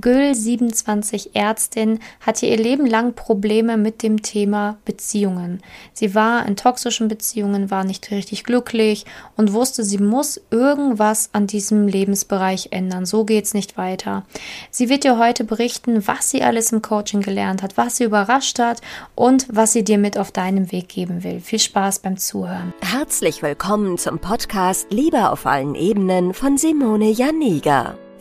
Gül, 27 Ärztin, hatte ihr Leben lang Probleme mit dem Thema Beziehungen. Sie war in toxischen Beziehungen, war nicht richtig glücklich und wusste, sie muss irgendwas an diesem Lebensbereich ändern. So geht's nicht weiter. Sie wird dir heute berichten, was sie alles im Coaching gelernt hat, was sie überrascht hat und was sie dir mit auf deinem Weg geben will. Viel Spaß beim Zuhören. Herzlich willkommen zum Podcast Liebe auf allen Ebenen von Simone Janiga.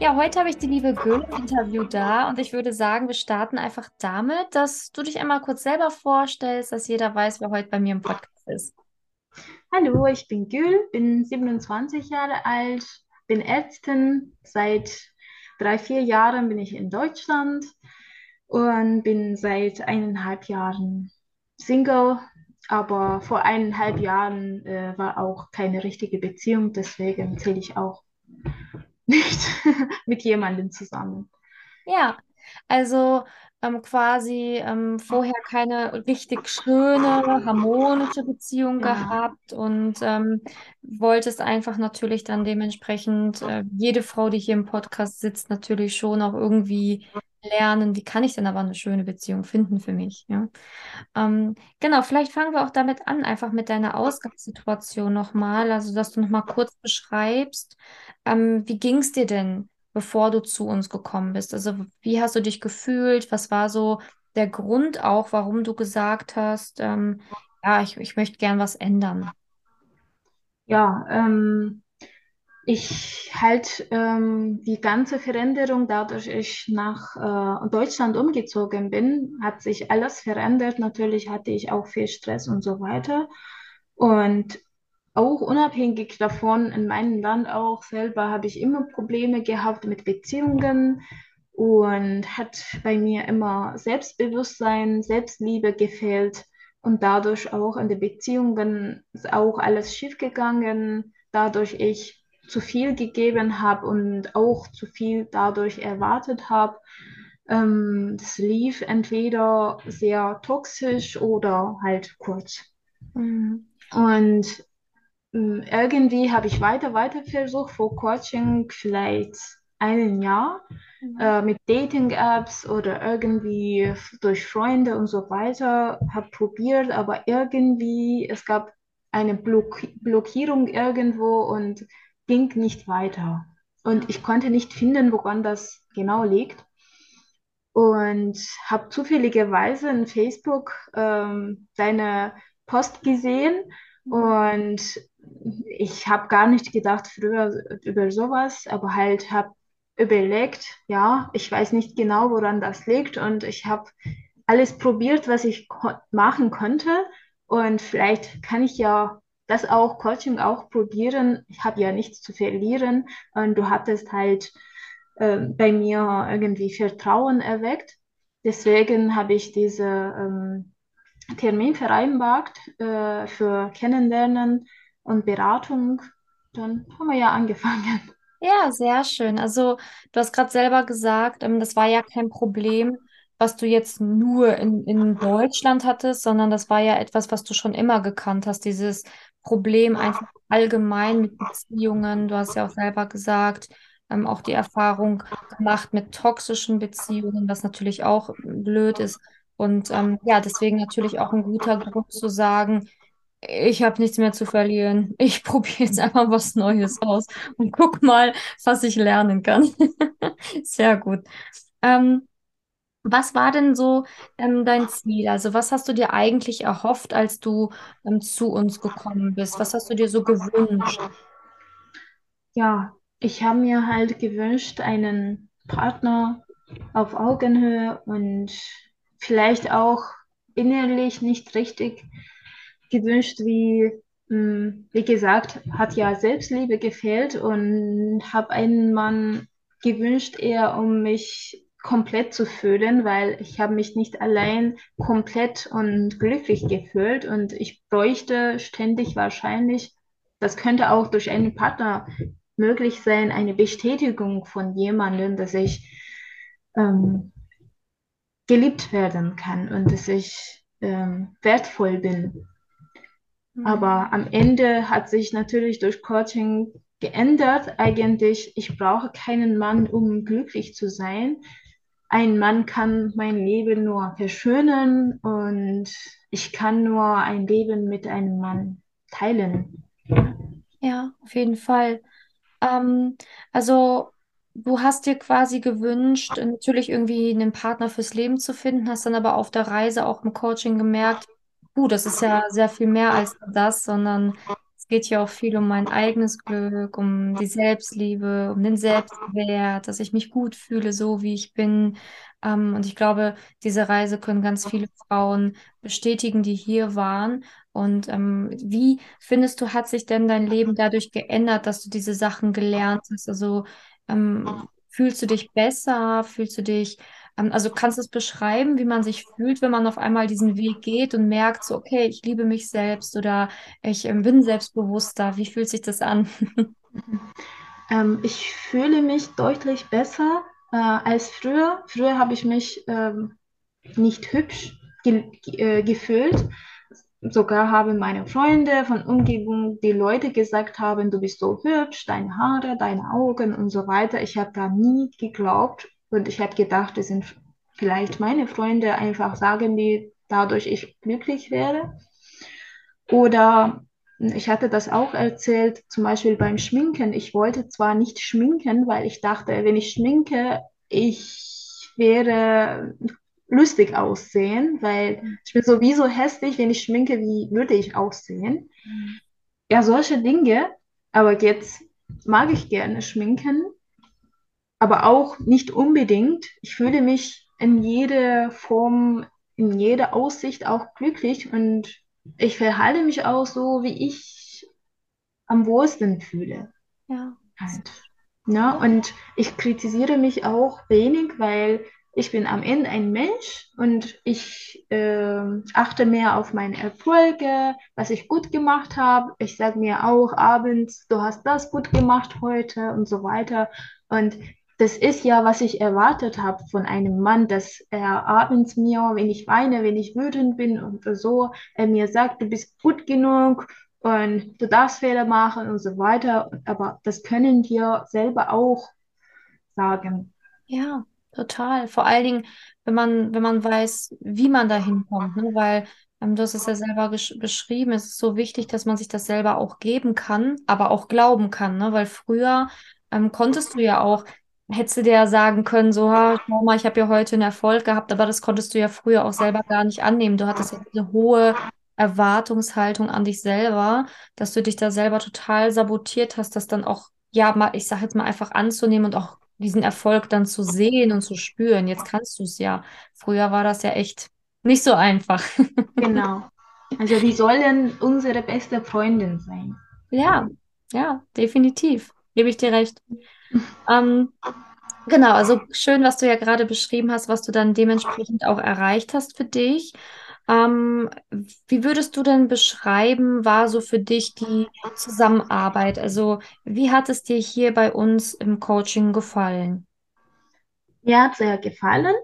Ja, heute habe ich die liebe Gül im Interview da und ich würde sagen, wir starten einfach damit, dass du dich einmal kurz selber vorstellst, dass jeder weiß, wer heute bei mir im Podcast ist. Hallo, ich bin Gül, bin 27 Jahre alt, bin Ärztin. Seit drei, vier Jahren bin ich in Deutschland und bin seit eineinhalb Jahren Single. Aber vor eineinhalb Jahren äh, war auch keine richtige Beziehung, deswegen zähle ich auch nicht mit jemandem zusammen. Ja, also ähm, quasi ähm, vorher keine richtig schöne, harmonische Beziehung gehabt und ähm, wolltest einfach natürlich dann dementsprechend, äh, jede Frau, die hier im Podcast sitzt, natürlich schon auch irgendwie lernen, wie kann ich denn aber eine schöne Beziehung finden für mich, ja. Ähm, genau, vielleicht fangen wir auch damit an, einfach mit deiner Ausgangssituation nochmal, also dass du nochmal kurz beschreibst, ähm, wie ging es dir denn, bevor du zu uns gekommen bist? Also wie hast du dich gefühlt? Was war so der Grund auch, warum du gesagt hast, ähm, ja, ich, ich möchte gern was ändern? ja ähm, ich halt ähm, die ganze Veränderung, dadurch ich nach äh, Deutschland umgezogen bin, hat sich alles verändert. Natürlich hatte ich auch viel Stress und so weiter. Und auch unabhängig davon, in meinem Land auch selber habe ich immer Probleme gehabt mit Beziehungen und hat bei mir immer Selbstbewusstsein, Selbstliebe gefehlt und dadurch auch in den Beziehungen ist auch alles schiefgegangen, dadurch ich zu viel gegeben habe und auch zu viel dadurch erwartet habe. Ähm, das lief entweder sehr toxisch oder halt kurz. Mhm. Und Irgendwie habe ich weiter, weiter versucht, vor Coaching vielleicht ein Jahr Mhm. äh, mit Dating-Apps oder irgendwie durch Freunde und so weiter, habe probiert, aber irgendwie, es gab eine Block Blockierung irgendwo und ging nicht weiter. Und ich konnte nicht finden, woran das genau liegt. Und habe zufälligerweise in Facebook ähm, deine Post gesehen Mhm. und ich habe gar nicht gedacht früher über sowas, aber halt habe überlegt, ja, ich weiß nicht genau, woran das liegt und ich habe alles probiert, was ich ko machen konnte und vielleicht kann ich ja das auch, Coaching auch probieren. Ich habe ja nichts zu verlieren und du hattest halt äh, bei mir irgendwie Vertrauen erweckt. Deswegen habe ich diese ähm, Termin vereinbart äh, für Kennenlernen und Beratung. Dann haben wir ja angefangen. Ja, sehr schön. Also du hast gerade selber gesagt, ähm, das war ja kein Problem, was du jetzt nur in, in Deutschland hattest, sondern das war ja etwas, was du schon immer gekannt hast, dieses Problem einfach allgemein mit Beziehungen. Du hast ja auch selber gesagt, ähm, auch die Erfahrung gemacht mit toxischen Beziehungen, was natürlich auch blöd ist. Und ähm, ja, deswegen natürlich auch ein guter Grund zu sagen, ich habe nichts mehr zu verlieren. Ich probiere jetzt einfach was Neues aus und guck mal, was ich lernen kann. Sehr gut. Ähm, was war denn so ähm, dein Ziel? Also was hast du dir eigentlich erhofft, als du ähm, zu uns gekommen bist? Was hast du dir so gewünscht? Ja, ich habe mir halt gewünscht, einen Partner auf Augenhöhe und vielleicht auch innerlich nicht richtig gewünscht, wie, mh, wie gesagt, hat ja Selbstliebe gefehlt und habe einen Mann gewünscht, eher um mich komplett zu fühlen, weil ich habe mich nicht allein komplett und glücklich gefühlt und ich bräuchte ständig wahrscheinlich, das könnte auch durch einen Partner möglich sein, eine Bestätigung von jemandem, dass ich ähm, geliebt werden kann und dass ich ähm, wertvoll bin. Mhm. Aber am Ende hat sich natürlich durch Coaching geändert. Eigentlich, ich brauche keinen Mann, um glücklich zu sein. Ein Mann kann mein Leben nur verschönern und ich kann nur ein Leben mit einem Mann teilen. Ja, auf jeden Fall. Ähm, also du hast dir quasi gewünscht, natürlich irgendwie einen Partner fürs Leben zu finden, hast dann aber auf der Reise auch im Coaching gemerkt, uh, das ist ja sehr viel mehr als das, sondern es geht ja auch viel um mein eigenes Glück, um die Selbstliebe, um den Selbstwert, dass ich mich gut fühle, so wie ich bin. Ähm, und ich glaube, diese Reise können ganz viele Frauen bestätigen, die hier waren. Und ähm, wie findest du, hat sich denn dein Leben dadurch geändert, dass du diese Sachen gelernt hast? Also ähm, fühlst du dich besser? Fühlst du dich, also kannst du es beschreiben, wie man sich fühlt, wenn man auf einmal diesen Weg geht und merkt, so, okay, ich liebe mich selbst oder ich ähm, bin selbstbewusster. Wie fühlt sich das an? Ähm, ich fühle mich deutlich besser äh, als früher. Früher habe ich mich ähm, nicht hübsch ge äh, gefühlt sogar haben meine Freunde von Umgebung, die Leute gesagt haben, du bist so hübsch, deine Haare, deine Augen und so weiter. Ich habe da nie geglaubt und ich habe gedacht, das sind vielleicht meine Freunde, einfach sagen die, dadurch ich glücklich wäre. Oder ich hatte das auch erzählt, zum Beispiel beim Schminken. Ich wollte zwar nicht schminken, weil ich dachte, wenn ich schminke, ich wäre lustig aussehen, weil ich bin sowieso hässlich, wenn ich schminke, wie würde ich aussehen? Mhm. Ja, solche Dinge. Aber jetzt mag ich gerne schminken, aber auch nicht unbedingt. Ich fühle mich in jeder Form, in jeder Aussicht auch glücklich und ich verhalte mich auch so, wie ich am wohlsten fühle. Ja. Halt. Ja, und ich kritisiere mich auch wenig, weil ich bin am Ende ein Mensch und ich äh, achte mehr auf meine Erfolge, was ich gut gemacht habe. Ich sage mir auch abends, du hast das gut gemacht heute und so weiter. Und das ist ja, was ich erwartet habe von einem Mann, dass er abends mir, wenn ich weine, wenn ich wütend bin und so, er mir sagt, du bist gut genug und du darfst Fehler machen und so weiter. Aber das können wir selber auch sagen. Ja, Total. Vor allen Dingen, wenn man, wenn man weiß, wie man da hinkommt, ne? Weil ähm, du hast es ja selber beschrieben, es ist so wichtig, dass man sich das selber auch geben kann, aber auch glauben kann, ne? Weil früher ähm, konntest du ja auch, hättest du dir ja sagen können, so, ha, schau mal, ich habe ja heute einen Erfolg gehabt, aber das konntest du ja früher auch selber gar nicht annehmen. Du hattest ja diese hohe Erwartungshaltung an dich selber, dass du dich da selber total sabotiert hast, das dann auch, ja, mal, ich sag jetzt mal einfach anzunehmen und auch diesen Erfolg dann zu sehen und zu spüren. Jetzt kannst du es ja. Früher war das ja echt nicht so einfach. Genau. Also die sollen unsere beste Freundin sein. Ja, ja, definitiv. Gebe ich dir recht. Ähm, genau, also schön, was du ja gerade beschrieben hast, was du dann dementsprechend auch erreicht hast für dich. Ähm, wie würdest du denn beschreiben, war so für dich die Zusammenarbeit? Also, wie hat es dir hier bei uns im Coaching gefallen? Mir hat sehr gefallen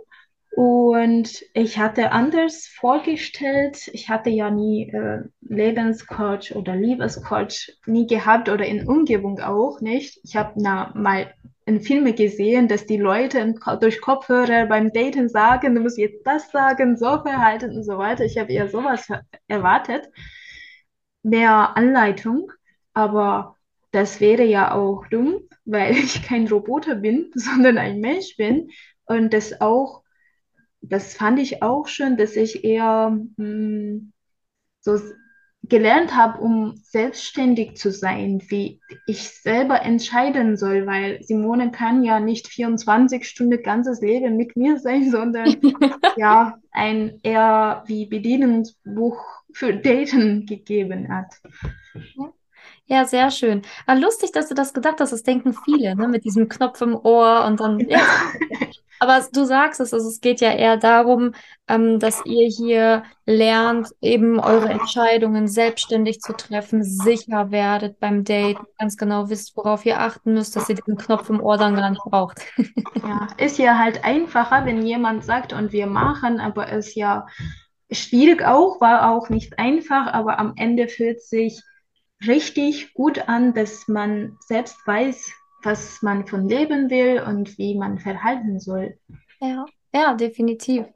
und ich hatte anders vorgestellt. Ich hatte ja nie äh, Lebenscoach oder Liebescoach nie gehabt oder in Umgebung auch nicht. Ich habe mal in Filmen gesehen, dass die Leute durch Kopfhörer beim Daten sagen, du musst jetzt das sagen, so verhalten und so weiter. Ich habe eher sowas erwartet, mehr Anleitung, aber das wäre ja auch dumm, weil ich kein Roboter bin, sondern ein Mensch bin und das auch, das fand ich auch schön, dass ich eher mh, hm, so gelernt habe, um selbstständig zu sein, wie ich selber entscheiden soll, weil Simone kann ja nicht 24 Stunden ganzes Leben mit mir sein, sondern ja, ein eher wie Bedienungsbuch für Daten gegeben hat. Ja, sehr schön. Aber lustig, dass du das gedacht hast. Das denken viele, ne? Mit diesem Knopf im Ohr und dann. Ja. Aber du sagst es, also es geht ja eher darum, ähm, dass ihr hier lernt, eben eure Entscheidungen selbstständig zu treffen, sicher werdet beim Date, ganz genau wisst, worauf ihr achten müsst, dass ihr diesen Knopf im Ohr dann gar nicht braucht. Ja, ist ja halt einfacher, wenn jemand sagt und wir machen, aber ist ja schwierig auch, war auch nicht einfach, aber am Ende fühlt sich richtig gut an, dass man selbst weiß, was man von leben will und wie man verhalten soll. Ja, ja, definitiv.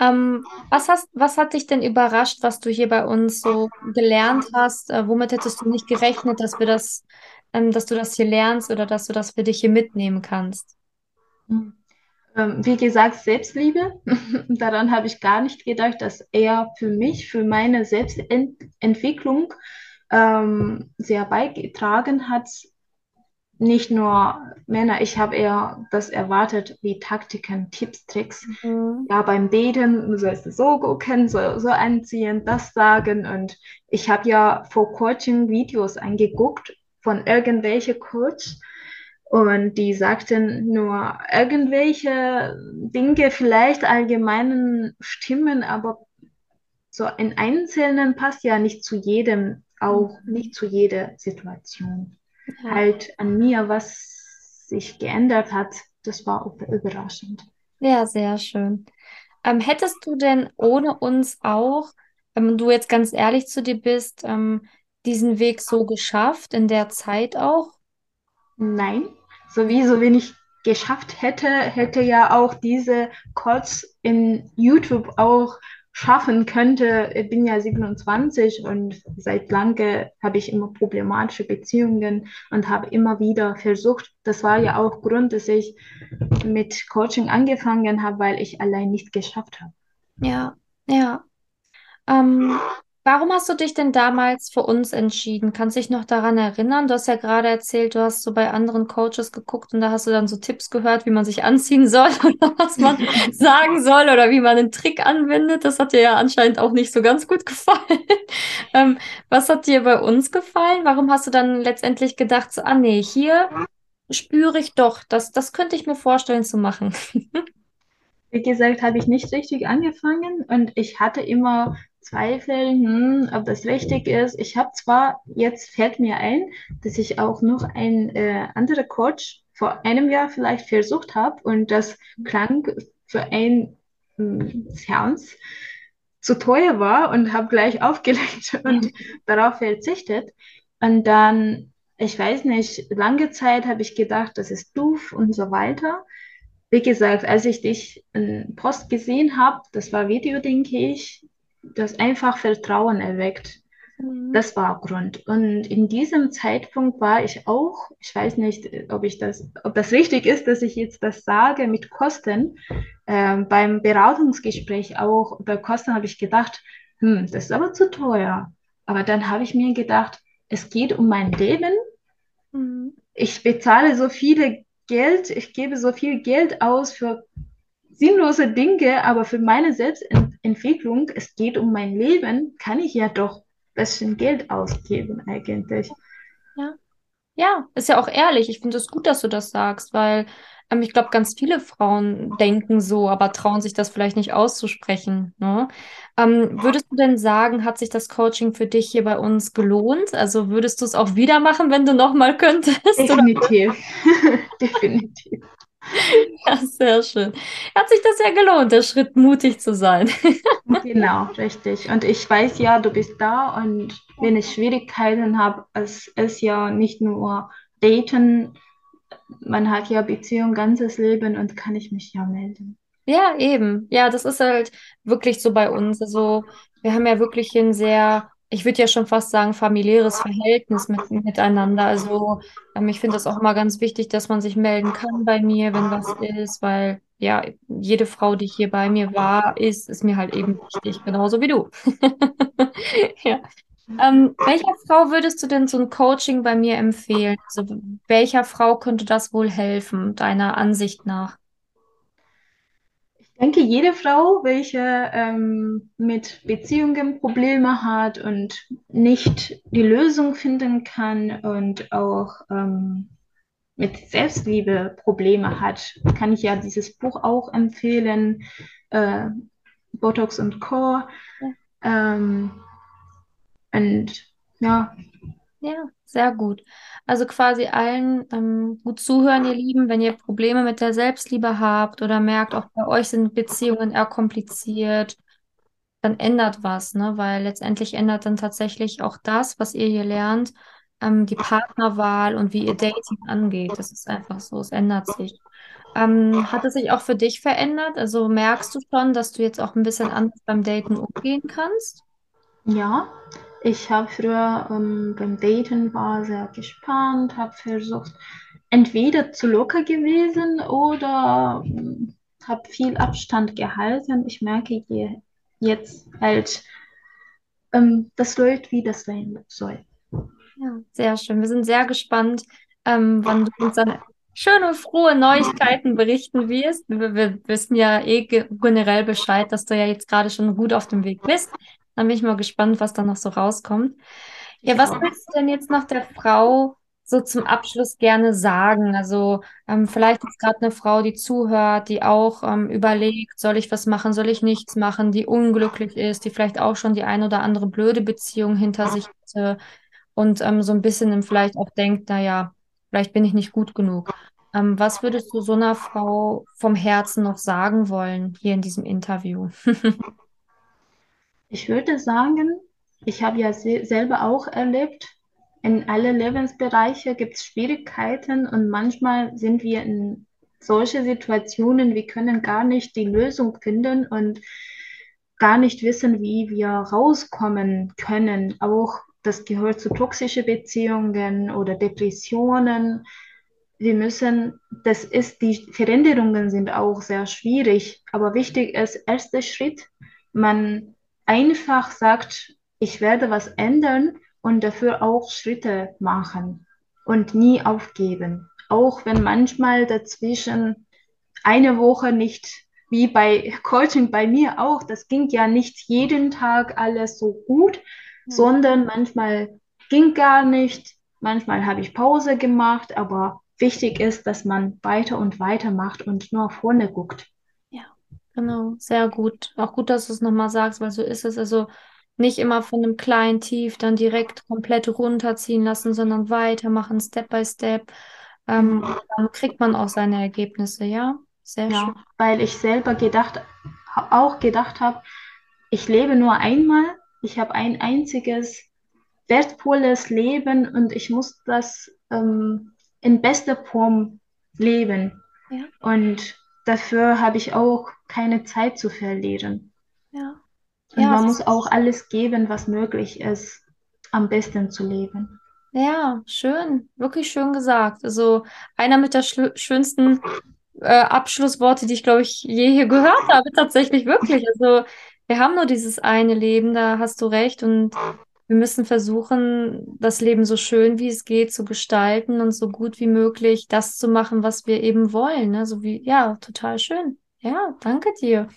Ähm, was hast, was hat dich denn überrascht, was du hier bei uns so gelernt hast? Äh, womit hättest du nicht gerechnet, dass wir das, ähm, dass du das hier lernst oder dass du das für dich hier mitnehmen kannst? Ähm, wie gesagt, Selbstliebe. Daran habe ich gar nicht gedacht, dass er für mich, für meine Selbstentwicklung ähm, sehr beigetragen hat. Nicht nur Männer, ich habe eher das erwartet, wie Taktiken, Tipps, Tricks. Mhm. Ja, beim Daten, du sollst so gucken, so, so anziehen, das sagen. Und ich habe ja vor Coaching Videos angeguckt von irgendwelchen Coach. Und die sagten nur irgendwelche Dinge, vielleicht allgemeinen Stimmen, aber so in Einzelnen passt ja nicht zu jedem auch nicht zu jeder Situation. Ja. Halt an mir, was sich geändert hat, das war überraschend. Ja, sehr schön. Ähm, hättest du denn ohne uns auch, wenn du jetzt ganz ehrlich zu dir bist, ähm, diesen Weg so geschafft, in der Zeit auch? Nein, sowieso wenn ich geschafft hätte, hätte ja auch diese Calls in YouTube auch schaffen könnte. Ich bin ja 27 und seit lange habe ich immer problematische Beziehungen und habe immer wieder versucht. Das war ja auch Grund, dass ich mit Coaching angefangen habe, weil ich allein nicht geschafft habe. Ja, ja. Ähm, Warum hast du dich denn damals für uns entschieden? Kannst du dich noch daran erinnern? Du hast ja gerade erzählt, du hast so bei anderen Coaches geguckt und da hast du dann so Tipps gehört, wie man sich anziehen soll oder was man sagen soll oder wie man einen Trick anwendet. Das hat dir ja anscheinend auch nicht so ganz gut gefallen. ähm, was hat dir bei uns gefallen? Warum hast du dann letztendlich gedacht, so, ah nee, hier spüre ich doch, das, das könnte ich mir vorstellen zu machen. Wie gesagt, habe ich nicht richtig angefangen und ich hatte immer Zweifel, hm, ob das richtig ist. Ich habe zwar, jetzt fällt mir ein, dass ich auch noch ein äh, anderer Coach vor einem Jahr vielleicht versucht habe und das klang für ein hm, Seance zu teuer war und habe gleich aufgelegt und darauf verzichtet. Und dann, ich weiß nicht, lange Zeit habe ich gedacht, das ist doof und so weiter wie gesagt, als ich dich in Post gesehen habe, das war Video, denke ich, das einfach Vertrauen erweckt. Mhm. Das war Grund. Und in diesem Zeitpunkt war ich auch, ich weiß nicht, ob ich das, ob das richtig ist, dass ich jetzt das sage mit Kosten. Ähm, beim Beratungsgespräch auch bei Kosten habe ich gedacht, hm, das ist aber zu teuer. Aber dann habe ich mir gedacht, es geht um mein Leben. Mhm. Ich bezahle so viele Geld, ich gebe so viel Geld aus für sinnlose Dinge, aber für meine Selbstentwicklung, es geht um mein Leben, kann ich ja doch ein bisschen Geld ausgeben eigentlich. Ja, ja, ist ja auch ehrlich. Ich finde es gut, dass du das sagst, weil ähm, ich glaube, ganz viele Frauen denken so, aber trauen sich das vielleicht nicht auszusprechen. Ne? Ähm, würdest du denn sagen, hat sich das Coaching für dich hier bei uns gelohnt? Also würdest du es auch wieder machen, wenn du nochmal könntest? Definitiv. Definitiv. Ja, sehr schön. Hat sich das ja gelohnt, der Schritt mutig zu sein. Genau, richtig. Und ich weiß ja, du bist da und wenn ich Schwierigkeiten habe, es ist ja nicht nur Daten, man hat ja Beziehung ganzes Leben und kann ich mich ja melden. Ja, eben. Ja, das ist halt wirklich so bei uns. Also wir haben ja wirklich ein sehr, ich würde ja schon fast sagen, familiäres Verhältnis mit, miteinander. Also ähm, ich finde das auch immer ganz wichtig, dass man sich melden kann bei mir, wenn was ist, weil ja, jede Frau, die hier bei mir war, ist, ist mir halt eben wichtig, genauso wie du. ja. Ähm, welcher Frau würdest du denn so ein Coaching bei mir empfehlen? Also welcher Frau könnte das wohl helfen, deiner Ansicht nach? Ich denke, jede Frau, welche ähm, mit Beziehungen Probleme hat und nicht die Lösung finden kann und auch ähm, mit Selbstliebe Probleme hat, kann ich ja dieses Buch auch empfehlen, äh, Botox und Co. Ähm, und ja. Ja, sehr gut. Also quasi allen ähm, gut zuhören, ihr Lieben, wenn ihr Probleme mit der Selbstliebe habt oder merkt, auch bei euch sind Beziehungen eher kompliziert, dann ändert was, ne? Weil letztendlich ändert dann tatsächlich auch das, was ihr hier lernt, ähm, die Partnerwahl und wie ihr Dating angeht. Das ist einfach so, es ändert sich. Ähm, hat es sich auch für dich verändert? Also merkst du schon, dass du jetzt auch ein bisschen anders beim Daten umgehen kannst? Ja, ich habe früher ähm, beim Daten war sehr gespannt, habe versucht, entweder zu locker gewesen oder ähm, habe viel Abstand gehalten. Ich merke je, jetzt halt, ähm, das läuft, wie das sein soll. Ja, sehr schön. Wir sind sehr gespannt, ähm, wann du uns dann schöne, frohe Neuigkeiten berichten wirst. Wir, wir wissen ja eh generell Bescheid, dass du ja jetzt gerade schon gut auf dem Weg bist. Dann bin ich mal gespannt, was da noch so rauskommt. Ja, was willst du denn jetzt noch der Frau so zum Abschluss gerne sagen? Also ähm, vielleicht ist gerade eine Frau, die zuhört, die auch ähm, überlegt, soll ich was machen, soll ich nichts machen, die unglücklich ist, die vielleicht auch schon die ein oder andere blöde Beziehung hinter sich hatte und ähm, so ein bisschen vielleicht auch denkt, naja, vielleicht bin ich nicht gut genug. Ähm, was würdest du so einer Frau vom Herzen noch sagen wollen hier in diesem Interview? Ich würde sagen, ich habe ja se selber auch erlebt, in alle Lebensbereiche gibt es Schwierigkeiten und manchmal sind wir in solche Situationen, wir können gar nicht die Lösung finden und gar nicht wissen, wie wir rauskommen können. Auch das gehört zu toxischen Beziehungen oder Depressionen. Wir müssen, das ist, die Veränderungen sind auch sehr schwierig, aber wichtig ist, erster Schritt, man einfach sagt, ich werde was ändern und dafür auch Schritte machen und nie aufgeben. Auch wenn manchmal dazwischen eine Woche nicht, wie bei Coaching bei mir auch, das ging ja nicht jeden Tag alles so gut, ja. sondern manchmal ging gar nicht, manchmal habe ich Pause gemacht, aber wichtig ist, dass man weiter und weiter macht und nur vorne guckt. Genau, sehr gut. Auch gut, dass du es nochmal sagst, weil so ist es. Also nicht immer von einem kleinen Tief dann direkt komplett runterziehen lassen, sondern weitermachen, Step by Step. Ähm, mhm. Dann kriegt man auch seine Ergebnisse, ja? Sehr ja, schön. Weil ich selber gedacht, auch gedacht habe, ich lebe nur einmal, ich habe ein einziges wertvolles Leben und ich muss das ähm, in bester Form leben. Ja. Und dafür habe ich auch keine Zeit zu verlieren. Ja. Und ja, man muss auch alles geben, was möglich ist, am besten zu leben. Ja, schön, wirklich schön gesagt. Also einer mit der schönsten äh, Abschlussworte, die ich, glaube ich, je hier gehört habe, tatsächlich wirklich. Also wir haben nur dieses eine Leben, da hast du recht. Und wir müssen versuchen, das Leben so schön wie es geht zu gestalten und so gut wie möglich das zu machen, was wir eben wollen. Ne? So wie, ja, total schön. Ja, danke dir.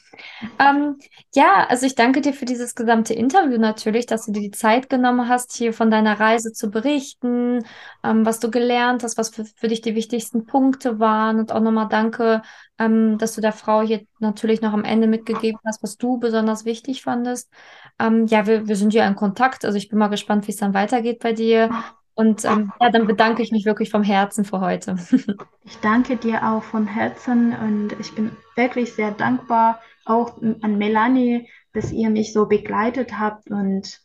Ähm, ja, also ich danke dir für dieses gesamte Interview natürlich, dass du dir die Zeit genommen hast, hier von deiner Reise zu berichten, ähm, was du gelernt hast, was für, für dich die wichtigsten Punkte waren und auch nochmal danke, ähm, dass du der Frau hier natürlich noch am Ende mitgegeben hast, was du besonders wichtig fandest. Ähm, ja, wir, wir sind ja in Kontakt, also ich bin mal gespannt, wie es dann weitergeht bei dir. Und ähm, ja, dann bedanke ich mich wirklich vom Herzen für heute. ich danke dir auch von Herzen und ich bin wirklich sehr dankbar auch an Melanie, dass ihr mich so begleitet habt und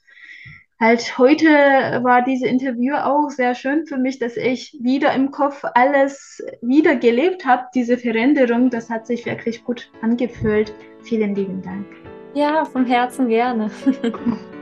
halt heute war dieses Interview auch sehr schön für mich, dass ich wieder im Kopf alles wieder gelebt habe, diese Veränderung. Das hat sich wirklich gut angefühlt. Vielen lieben Dank. Ja, vom Herzen gerne.